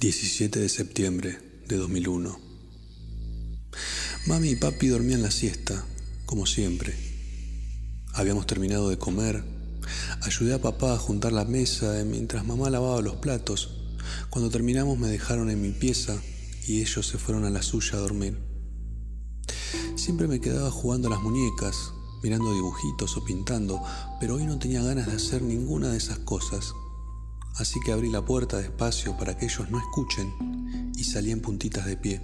17 de septiembre de 2001. Mami y papi dormían la siesta, como siempre. Habíamos terminado de comer. Ayudé a papá a juntar la mesa mientras mamá lavaba los platos. Cuando terminamos me dejaron en mi pieza y ellos se fueron a la suya a dormir. Siempre me quedaba jugando a las muñecas, mirando dibujitos o pintando, pero hoy no tenía ganas de hacer ninguna de esas cosas así que abrí la puerta despacio para que ellos no escuchen y salí en puntitas de pie.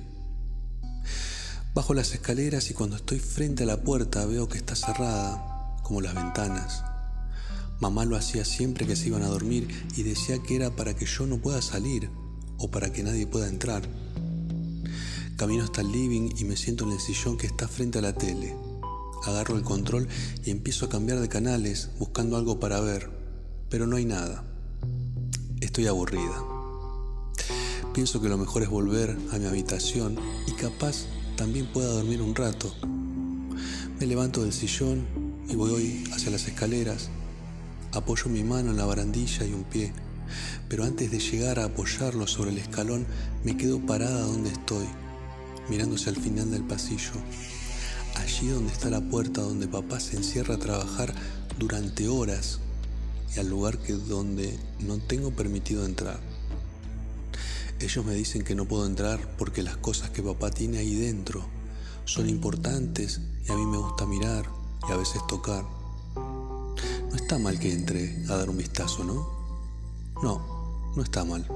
Bajo las escaleras y cuando estoy frente a la puerta veo que está cerrada, como las ventanas. Mamá lo hacía siempre que se iban a dormir y decía que era para que yo no pueda salir o para que nadie pueda entrar. Camino hasta el living y me siento en el sillón que está frente a la tele. Agarro el control y empiezo a cambiar de canales buscando algo para ver, pero no hay nada. Estoy aburrida. Pienso que lo mejor es volver a mi habitación y capaz también pueda dormir un rato. Me levanto del sillón y voy hacia las escaleras. Apoyo mi mano en la barandilla y un pie, pero antes de llegar a apoyarlo sobre el escalón me quedo parada donde estoy, mirándose al final del pasillo. Allí donde está la puerta donde papá se encierra a trabajar durante horas y al lugar que donde no tengo permitido entrar. Ellos me dicen que no puedo entrar porque las cosas que papá tiene ahí dentro son importantes y a mí me gusta mirar y a veces tocar. No está mal que entre a dar un vistazo, ¿no? No, no está mal.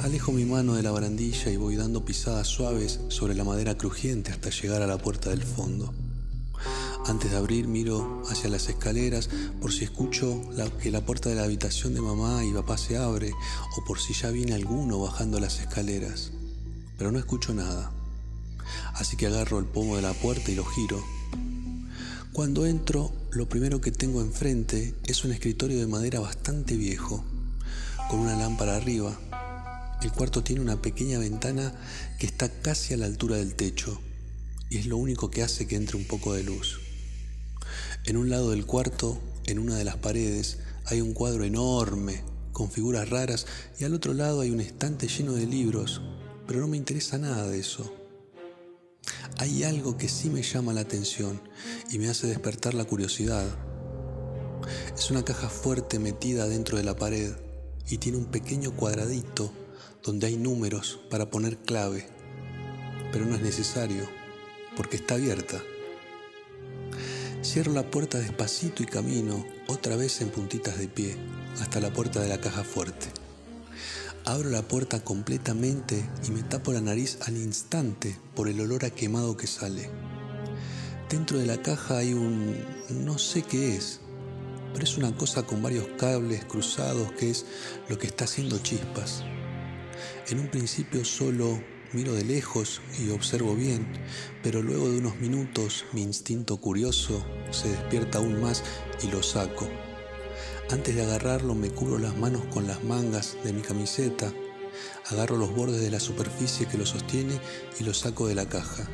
Alejo mi mano de la barandilla y voy dando pisadas suaves sobre la madera crujiente hasta llegar a la puerta del fondo. Antes de abrir miro hacia las escaleras por si escucho que la puerta de la habitación de mamá y papá se abre o por si ya viene alguno bajando las escaleras. Pero no escucho nada. Así que agarro el pomo de la puerta y lo giro. Cuando entro, lo primero que tengo enfrente es un escritorio de madera bastante viejo, con una lámpara arriba. El cuarto tiene una pequeña ventana que está casi a la altura del techo y es lo único que hace que entre un poco de luz. En un lado del cuarto, en una de las paredes, hay un cuadro enorme, con figuras raras, y al otro lado hay un estante lleno de libros, pero no me interesa nada de eso. Hay algo que sí me llama la atención y me hace despertar la curiosidad. Es una caja fuerte metida dentro de la pared y tiene un pequeño cuadradito donde hay números para poner clave, pero no es necesario porque está abierta. Cierro la puerta despacito y camino, otra vez en puntitas de pie, hasta la puerta de la caja fuerte. Abro la puerta completamente y me tapo la nariz al instante por el olor a quemado que sale. Dentro de la caja hay un... no sé qué es, pero es una cosa con varios cables cruzados que es lo que está haciendo chispas. En un principio solo Miro de lejos y observo bien, pero luego de unos minutos mi instinto curioso se despierta aún más y lo saco. Antes de agarrarlo me cubro las manos con las mangas de mi camiseta, agarro los bordes de la superficie que lo sostiene y lo saco de la caja.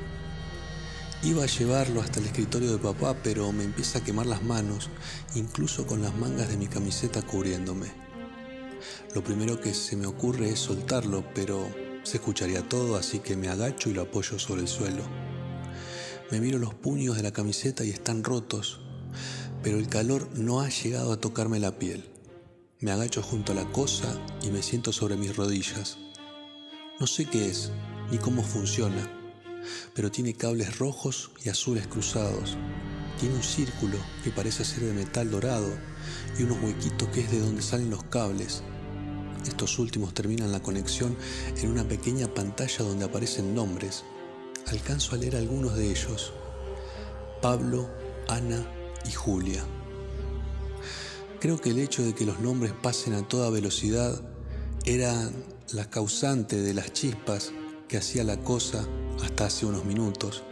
Iba a llevarlo hasta el escritorio de papá, pero me empieza a quemar las manos, incluso con las mangas de mi camiseta cubriéndome. Lo primero que se me ocurre es soltarlo, pero se escucharía todo, así que me agacho y lo apoyo sobre el suelo. Me miro los puños de la camiseta y están rotos, pero el calor no ha llegado a tocarme la piel. Me agacho junto a la cosa y me siento sobre mis rodillas. No sé qué es ni cómo funciona, pero tiene cables rojos y azules cruzados. Tiene un círculo que parece ser de metal dorado y unos huequitos que es de donde salen los cables estos últimos terminan la conexión en una pequeña pantalla donde aparecen nombres. Alcanzo a leer algunos de ellos. Pablo, Ana y Julia. Creo que el hecho de que los nombres pasen a toda velocidad era la causante de las chispas que hacía la cosa hasta hace unos minutos.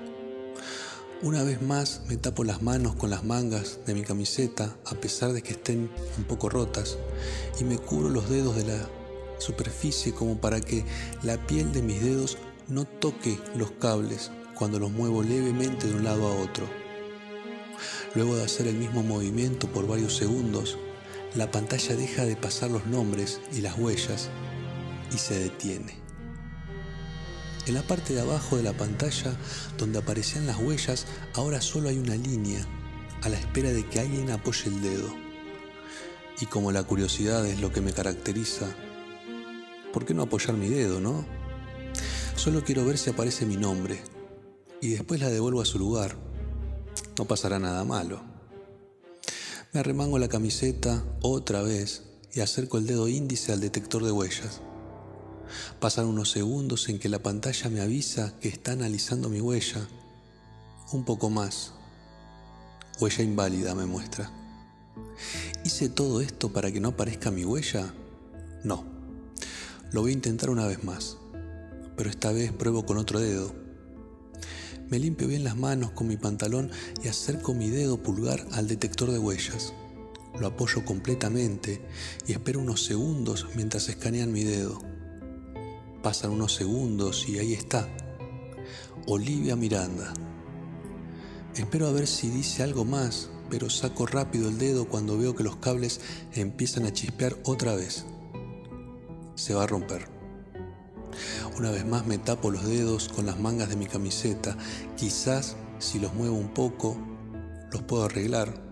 Una vez más me tapo las manos con las mangas de mi camiseta a pesar de que estén un poco rotas y me cubro los dedos de la superficie como para que la piel de mis dedos no toque los cables cuando los muevo levemente de un lado a otro. Luego de hacer el mismo movimiento por varios segundos, la pantalla deja de pasar los nombres y las huellas y se detiene. En la parte de abajo de la pantalla, donde aparecían las huellas, ahora solo hay una línea, a la espera de que alguien apoye el dedo. Y como la curiosidad es lo que me caracteriza, ¿por qué no apoyar mi dedo, no? Solo quiero ver si aparece mi nombre, y después la devuelvo a su lugar. No pasará nada malo. Me arremango la camiseta otra vez y acerco el dedo índice al detector de huellas. Pasan unos segundos en que la pantalla me avisa que está analizando mi huella. Un poco más. Huella inválida me muestra. ¿Hice todo esto para que no aparezca mi huella? No. Lo voy a intentar una vez más, pero esta vez pruebo con otro dedo. Me limpio bien las manos con mi pantalón y acerco mi dedo pulgar al detector de huellas. Lo apoyo completamente y espero unos segundos mientras escanean mi dedo. Pasan unos segundos y ahí está. Olivia Miranda. Espero a ver si dice algo más, pero saco rápido el dedo cuando veo que los cables empiezan a chispear otra vez. Se va a romper. Una vez más me tapo los dedos con las mangas de mi camiseta. Quizás si los muevo un poco, los puedo arreglar.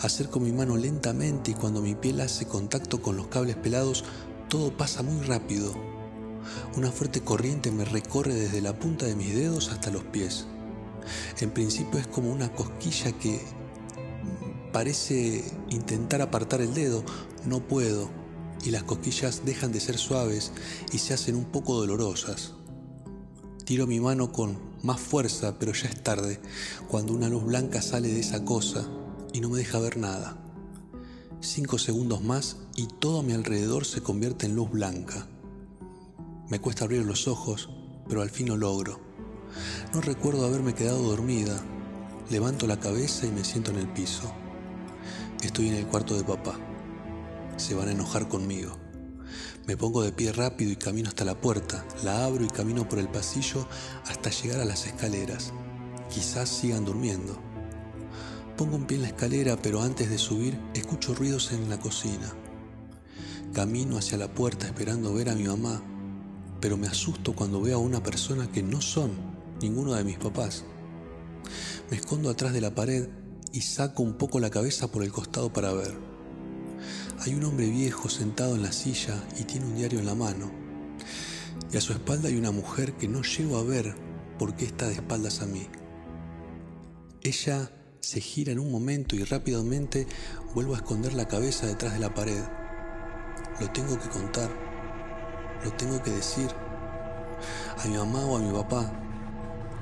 Acerco mi mano lentamente y cuando mi piel hace contacto con los cables pelados, todo pasa muy rápido. Una fuerte corriente me recorre desde la punta de mis dedos hasta los pies. En principio es como una cosquilla que parece intentar apartar el dedo, no puedo, y las cosquillas dejan de ser suaves y se hacen un poco dolorosas. Tiro mi mano con más fuerza, pero ya es tarde, cuando una luz blanca sale de esa cosa y no me deja ver nada. Cinco segundos más y todo a mi alrededor se convierte en luz blanca. Me cuesta abrir los ojos, pero al fin lo logro. No recuerdo haberme quedado dormida. Levanto la cabeza y me siento en el piso. Estoy en el cuarto de papá. Se van a enojar conmigo. Me pongo de pie rápido y camino hasta la puerta. La abro y camino por el pasillo hasta llegar a las escaleras. Quizás sigan durmiendo. Pongo un pie en la escalera, pero antes de subir escucho ruidos en la cocina. Camino hacia la puerta esperando ver a mi mamá, pero me asusto cuando veo a una persona que no son ninguno de mis papás. Me escondo atrás de la pared y saco un poco la cabeza por el costado para ver. Hay un hombre viejo sentado en la silla y tiene un diario en la mano. Y a su espalda hay una mujer que no llego a ver porque está de espaldas a mí. Ella se gira en un momento y rápidamente vuelvo a esconder la cabeza detrás de la pared. Lo tengo que contar lo tengo que decir. A mi mamá o a mi papá,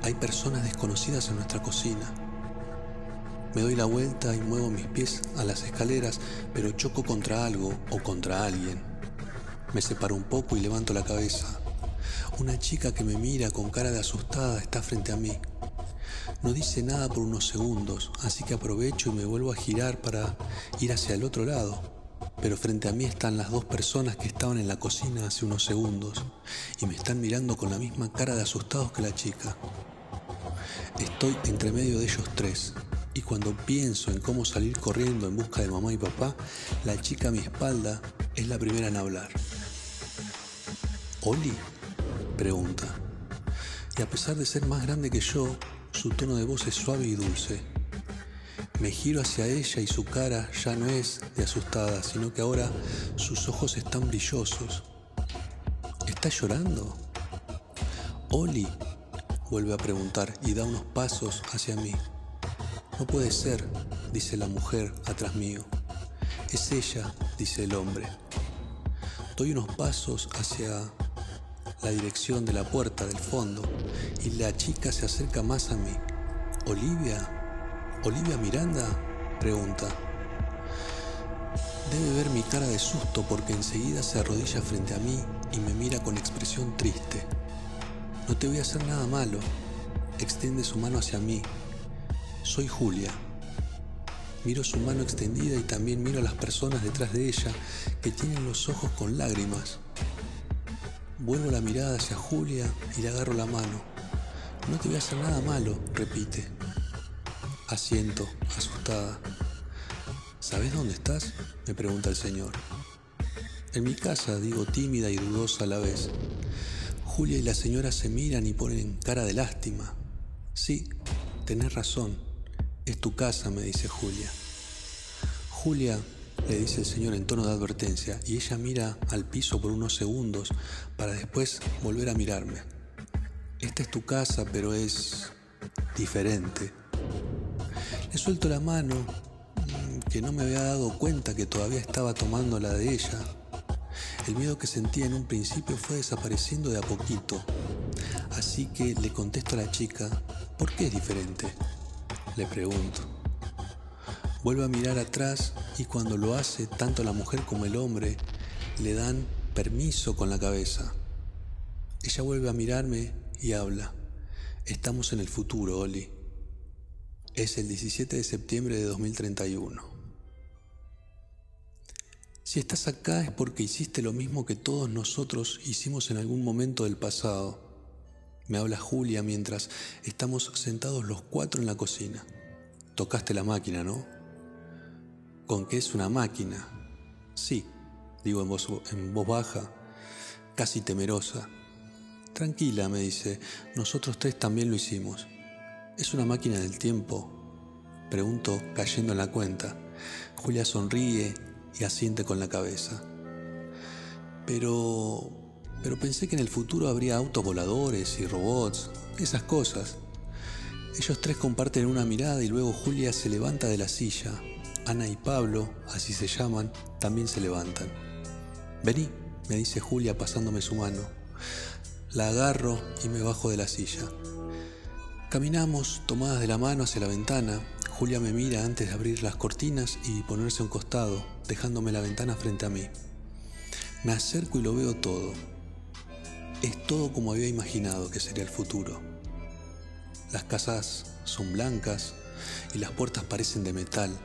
hay personas desconocidas en nuestra cocina. Me doy la vuelta y muevo mis pies a las escaleras, pero choco contra algo o contra alguien. Me separo un poco y levanto la cabeza. Una chica que me mira con cara de asustada está frente a mí. No dice nada por unos segundos, así que aprovecho y me vuelvo a girar para ir hacia el otro lado pero frente a mí están las dos personas que estaban en la cocina hace unos segundos y me están mirando con la misma cara de asustados que la chica. Estoy entre medio de ellos tres y cuando pienso en cómo salir corriendo en busca de mamá y papá, la chica a mi espalda es la primera en hablar. ¿Oli? pregunta. Y a pesar de ser más grande que yo, su tono de voz es suave y dulce. Me giro hacia ella y su cara ya no es de asustada, sino que ahora sus ojos están brillosos. ¿Está llorando? Oli, vuelve a preguntar y da unos pasos hacia mí. No puede ser, dice la mujer atrás mío. Es ella, dice el hombre. Doy unos pasos hacia la dirección de la puerta del fondo y la chica se acerca más a mí. Olivia, ¿Olivia Miranda? pregunta. Debe ver mi cara de susto porque enseguida se arrodilla frente a mí y me mira con expresión triste. No te voy a hacer nada malo. Extiende su mano hacia mí. Soy Julia. Miro su mano extendida y también miro a las personas detrás de ella que tienen los ojos con lágrimas. Vuelvo la mirada hacia Julia y le agarro la mano. No te voy a hacer nada malo, repite. Asiento, asustada. ¿Sabes dónde estás? me pregunta el Señor. En mi casa, digo tímida y dudosa a la vez. Julia y la señora se miran y ponen cara de lástima. Sí, tenés razón. Es tu casa, me dice Julia. Julia, le dice el señor en tono de advertencia, y ella mira al piso por unos segundos para después volver a mirarme. Esta es tu casa, pero es diferente. Suelto la mano, mm, que no me había dado cuenta que todavía estaba tomando la de ella. El miedo que sentía en un principio fue desapareciendo de a poquito. Así que le contesto a la chica, ¿por qué es diferente? Le pregunto. Vuelve a mirar atrás y cuando lo hace, tanto la mujer como el hombre le dan permiso con la cabeza. Ella vuelve a mirarme y habla. Estamos en el futuro, Oli. Es el 17 de septiembre de 2031. Si estás acá es porque hiciste lo mismo que todos nosotros hicimos en algún momento del pasado. Me habla Julia mientras estamos sentados los cuatro en la cocina. Tocaste la máquina, ¿no? ¿Con qué es una máquina? Sí, digo en voz, en voz baja, casi temerosa. Tranquila, me dice, nosotros tres también lo hicimos. ¿Es una máquina del tiempo? Pregunto, cayendo en la cuenta. Julia sonríe y asiente con la cabeza. Pero... pero pensé que en el futuro habría autos voladores y robots, esas cosas. Ellos tres comparten una mirada y luego Julia se levanta de la silla. Ana y Pablo, así se llaman, también se levantan. Vení, me dice Julia pasándome su mano. La agarro y me bajo de la silla. Caminamos tomadas de la mano hacia la ventana. Julia me mira antes de abrir las cortinas y ponerse a un costado, dejándome la ventana frente a mí. Me acerco y lo veo todo. Es todo como había imaginado que sería el futuro. Las casas son blancas y las puertas parecen de metal.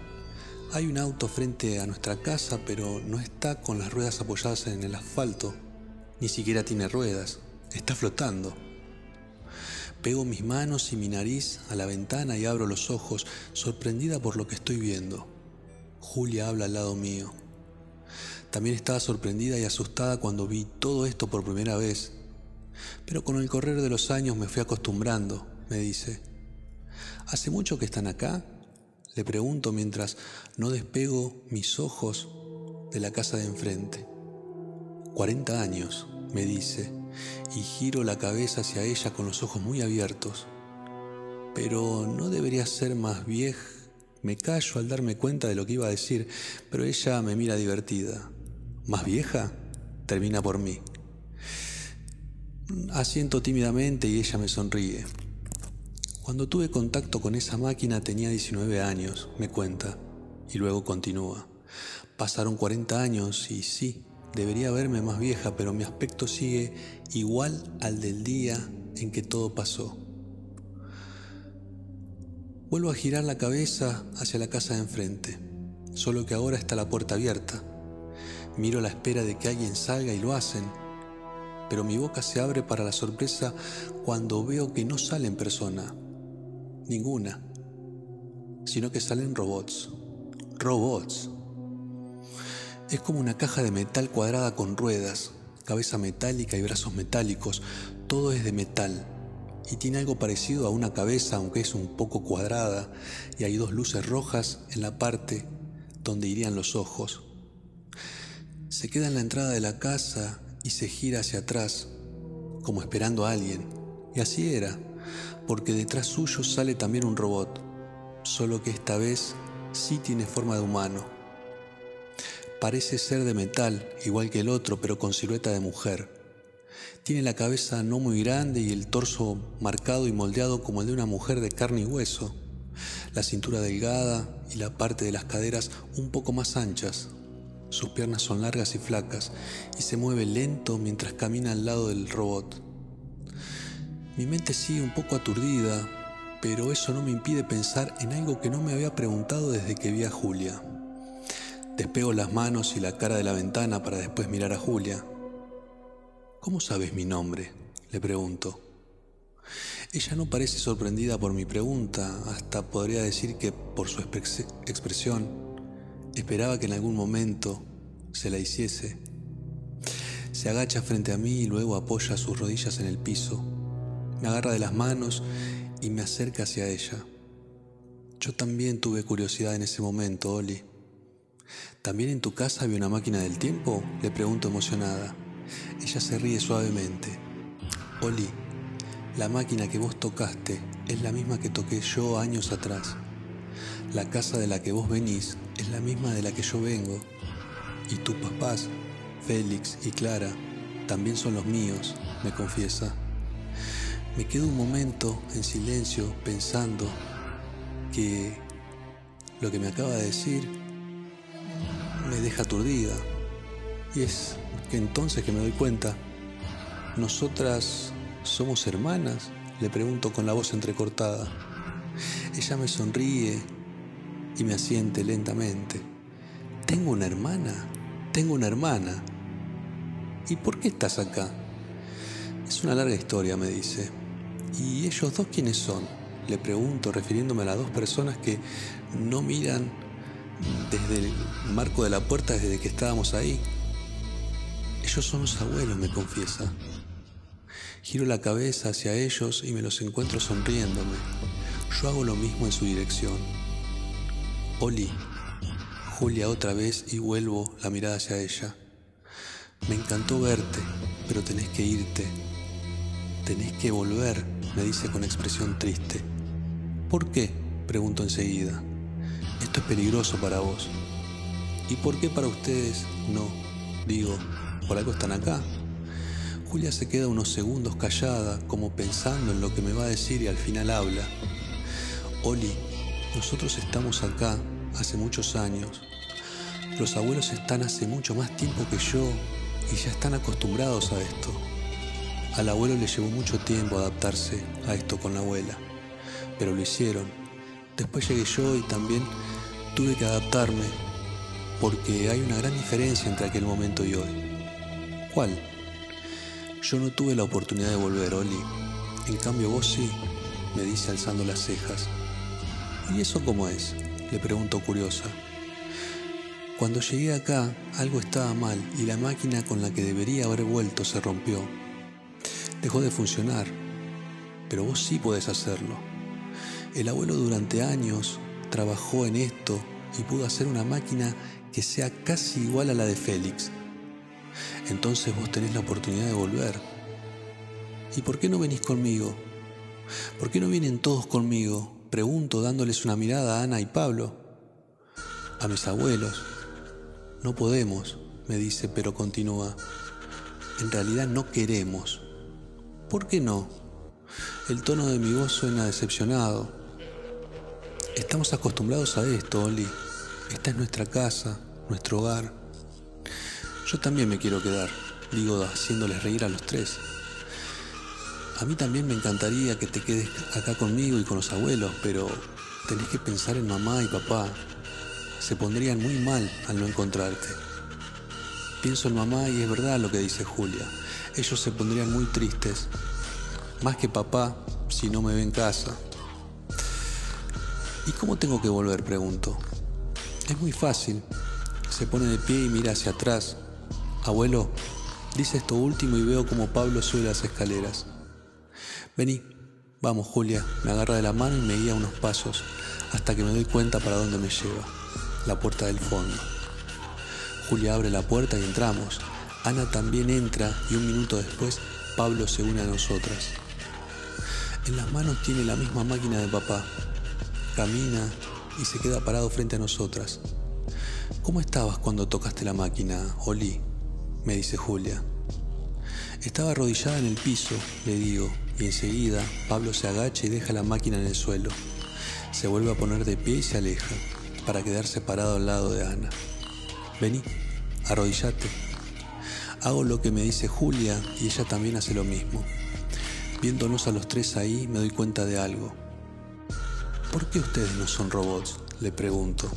Hay un auto frente a nuestra casa, pero no está con las ruedas apoyadas en el asfalto. Ni siquiera tiene ruedas. Está flotando. Pego mis manos y mi nariz a la ventana y abro los ojos, sorprendida por lo que estoy viendo. Julia habla al lado mío. También estaba sorprendida y asustada cuando vi todo esto por primera vez. Pero con el correr de los años me fui acostumbrando, me dice. ¿Hace mucho que están acá? Le pregunto mientras no despego mis ojos de la casa de enfrente. 40 años, me dice y giro la cabeza hacia ella con los ojos muy abiertos. Pero no debería ser más vieja. Me callo al darme cuenta de lo que iba a decir, pero ella me mira divertida. ¿Más vieja? Termina por mí. Asiento tímidamente y ella me sonríe. Cuando tuve contacto con esa máquina tenía 19 años, me cuenta, y luego continúa. Pasaron 40 años y sí, Debería verme más vieja, pero mi aspecto sigue igual al del día en que todo pasó. Vuelvo a girar la cabeza hacia la casa de enfrente, solo que ahora está la puerta abierta. Miro a la espera de que alguien salga y lo hacen, pero mi boca se abre para la sorpresa cuando veo que no salen persona, ninguna, sino que salen robots. Robots. Es como una caja de metal cuadrada con ruedas, cabeza metálica y brazos metálicos. Todo es de metal. Y tiene algo parecido a una cabeza, aunque es un poco cuadrada, y hay dos luces rojas en la parte donde irían los ojos. Se queda en la entrada de la casa y se gira hacia atrás, como esperando a alguien. Y así era, porque detrás suyo sale también un robot, solo que esta vez sí tiene forma de humano. Parece ser de metal, igual que el otro, pero con silueta de mujer. Tiene la cabeza no muy grande y el torso marcado y moldeado como el de una mujer de carne y hueso. La cintura delgada y la parte de las caderas un poco más anchas. Sus piernas son largas y flacas y se mueve lento mientras camina al lado del robot. Mi mente sigue un poco aturdida, pero eso no me impide pensar en algo que no me había preguntado desde que vi a Julia. Despego las manos y la cara de la ventana para después mirar a Julia. ¿Cómo sabes mi nombre? Le pregunto. Ella no parece sorprendida por mi pregunta, hasta podría decir que por su expresión esperaba que en algún momento se la hiciese, Se agacha frente a mí y luego apoya sus rodillas en el piso. Me agarra de las manos y me acerca hacia ella. Yo también tuve curiosidad en ese momento, Oli. ¿También en tu casa había una máquina del tiempo? Le pregunto emocionada. Ella se ríe suavemente. Oli, la máquina que vos tocaste es la misma que toqué yo años atrás. La casa de la que vos venís es la misma de la que yo vengo. Y tus papás, Félix y Clara, también son los míos, me confiesa. Me quedo un momento en silencio pensando que lo que me acaba de decir me deja aturdida. Y es que entonces que me doy cuenta, nosotras somos hermanas, le pregunto con la voz entrecortada. Ella me sonríe y me asiente lentamente. Tengo una hermana, tengo una hermana. ¿Y por qué estás acá? Es una larga historia, me dice. ¿Y ellos dos quiénes son? Le pregunto, refiriéndome a las dos personas que no miran desde el marco de la puerta desde que estábamos ahí. Ellos son los abuelos, me confiesa. Giro la cabeza hacia ellos y me los encuentro sonriéndome. Yo hago lo mismo en su dirección. Oli, Julia otra vez y vuelvo la mirada hacia ella. Me encantó verte, pero tenés que irte. Tenés que volver, me dice con expresión triste. ¿Por qué? Pregunto enseguida. Esto es peligroso para vos. ¿Y por qué para ustedes no? Digo, por algo están acá. Julia se queda unos segundos callada, como pensando en lo que me va a decir y al final habla. Oli, nosotros estamos acá hace muchos años. Los abuelos están hace mucho más tiempo que yo y ya están acostumbrados a esto. Al abuelo le llevó mucho tiempo adaptarse a esto con la abuela, pero lo hicieron. Después llegué yo y también tuve que adaptarme porque hay una gran diferencia entre aquel momento y hoy. ¿Cuál? Yo no tuve la oportunidad de volver, Oli. En cambio vos sí, me dice alzando las cejas. ¿Y eso cómo es? Le pregunto curiosa. Cuando llegué acá, algo estaba mal y la máquina con la que debería haber vuelto se rompió. Dejó de funcionar, pero vos sí podés hacerlo. El abuelo durante años trabajó en esto y pudo hacer una máquina que sea casi igual a la de Félix entonces vos tenés la oportunidad de volver. ¿Y por qué no venís conmigo? ¿Por qué no vienen todos conmigo? Pregunto dándoles una mirada a Ana y Pablo. A mis abuelos. No podemos, me dice, pero continúa. En realidad no queremos. ¿Por qué no? El tono de mi voz suena decepcionado. Estamos acostumbrados a esto, Oli. Esta es nuestra casa, nuestro hogar. Yo también me quiero quedar, digo, haciéndoles reír a los tres. A mí también me encantaría que te quedes acá conmigo y con los abuelos, pero tenés que pensar en mamá y papá. Se pondrían muy mal al no encontrarte. Pienso en mamá y es verdad lo que dice Julia. Ellos se pondrían muy tristes. Más que papá si no me ven en casa. ¿Y cómo tengo que volver? Pregunto. Es muy fácil. Se pone de pie y mira hacia atrás, Abuelo, dice esto último y veo como Pablo sube las escaleras. Vení, vamos Julia, me agarra de la mano y me guía unos pasos hasta que me doy cuenta para dónde me lleva, la puerta del fondo. Julia abre la puerta y entramos. Ana también entra y un minuto después Pablo se une a nosotras. En las manos tiene la misma máquina de papá. Camina y se queda parado frente a nosotras. ¿Cómo estabas cuando tocaste la máquina, Oli? me dice Julia. Estaba arrodillada en el piso, le digo, y enseguida Pablo se agacha y deja la máquina en el suelo. Se vuelve a poner de pie y se aleja, para quedarse parado al lado de Ana. Vení, arrodillate. Hago lo que me dice Julia y ella también hace lo mismo. Viéndonos a los tres ahí me doy cuenta de algo. ¿Por qué ustedes no son robots? Le pregunto.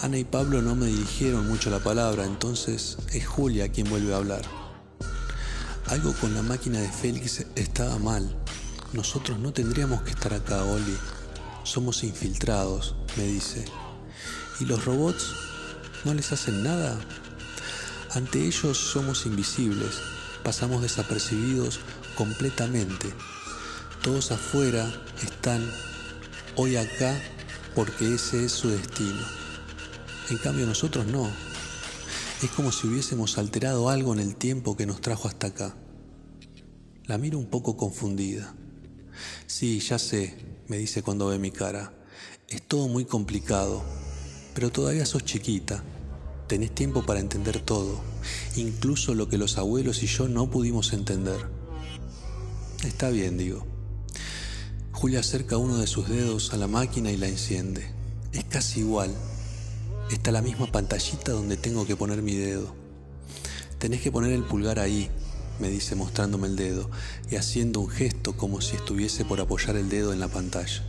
Ana y Pablo no me dirigieron mucho la palabra, entonces es Julia quien vuelve a hablar. Algo con la máquina de Félix estaba mal. Nosotros no tendríamos que estar acá, Oli. Somos infiltrados, me dice. ¿Y los robots no les hacen nada? Ante ellos somos invisibles, pasamos desapercibidos completamente. Todos afuera están hoy acá porque ese es su destino. En cambio nosotros no. Es como si hubiésemos alterado algo en el tiempo que nos trajo hasta acá. La miro un poco confundida. Sí, ya sé, me dice cuando ve mi cara. Es todo muy complicado, pero todavía sos chiquita. Tenés tiempo para entender todo, incluso lo que los abuelos y yo no pudimos entender. Está bien, digo. Julia acerca uno de sus dedos a la máquina y la enciende. Es casi igual. Está la misma pantallita donde tengo que poner mi dedo. Tenés que poner el pulgar ahí, me dice mostrándome el dedo y haciendo un gesto como si estuviese por apoyar el dedo en la pantalla.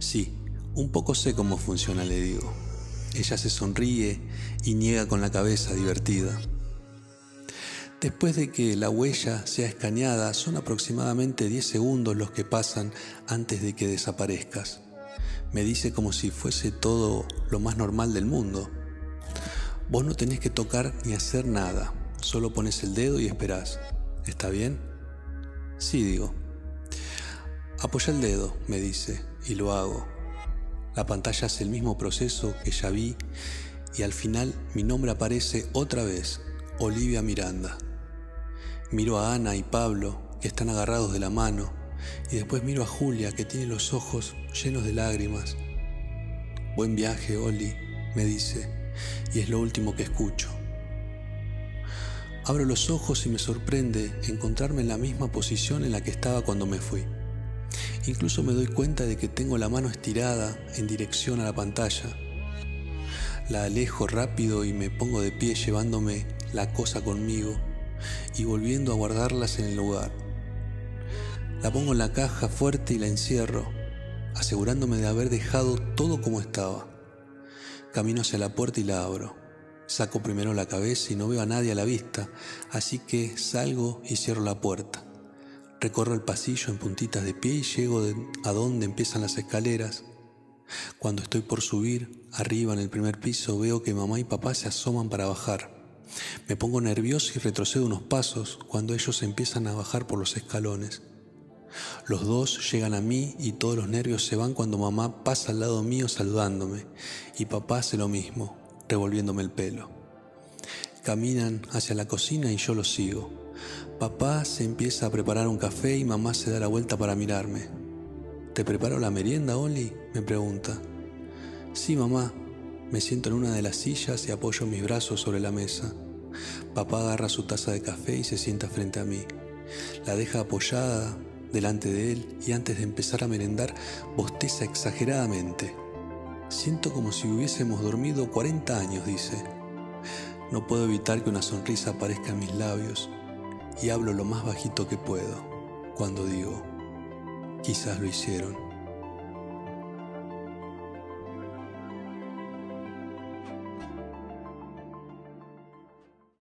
Sí, un poco sé cómo funciona, le digo. Ella se sonríe y niega con la cabeza divertida. Después de que la huella sea escaneada, son aproximadamente 10 segundos los que pasan antes de que desaparezcas. Me dice como si fuese todo lo más normal del mundo. Vos no tenés que tocar ni hacer nada, solo pones el dedo y esperás. ¿Está bien? Sí, digo. Apoya el dedo, me dice, y lo hago. La pantalla hace el mismo proceso que ya vi y al final mi nombre aparece otra vez, Olivia Miranda. Miro a Ana y Pablo, que están agarrados de la mano, y después miro a Julia, que tiene los ojos llenos de lágrimas. Buen viaje, Oli, me dice, y es lo último que escucho. Abro los ojos y me sorprende encontrarme en la misma posición en la que estaba cuando me fui. Incluso me doy cuenta de que tengo la mano estirada en dirección a la pantalla. La alejo rápido y me pongo de pie llevándome la cosa conmigo y volviendo a guardarlas en el lugar. La pongo en la caja fuerte y la encierro, asegurándome de haber dejado todo como estaba. Camino hacia la puerta y la abro. Saco primero la cabeza y no veo a nadie a la vista, así que salgo y cierro la puerta. Recorro el pasillo en puntitas de pie y llego a donde empiezan las escaleras. Cuando estoy por subir, arriba en el primer piso, veo que mamá y papá se asoman para bajar. Me pongo nervioso y retrocedo unos pasos cuando ellos empiezan a bajar por los escalones. Los dos llegan a mí y todos los nervios se van cuando mamá pasa al lado mío saludándome y papá hace lo mismo, revolviéndome el pelo. Caminan hacia la cocina y yo los sigo. Papá se empieza a preparar un café y mamá se da la vuelta para mirarme. ¿Te preparo la merienda, Oli? me pregunta. Sí, mamá, me siento en una de las sillas y apoyo mis brazos sobre la mesa. Papá agarra su taza de café y se sienta frente a mí. La deja apoyada delante de él y antes de empezar a merendar bosteza exageradamente. Siento como si hubiésemos dormido 40 años, dice. No puedo evitar que una sonrisa aparezca en mis labios y hablo lo más bajito que puedo cuando digo, quizás lo hicieron.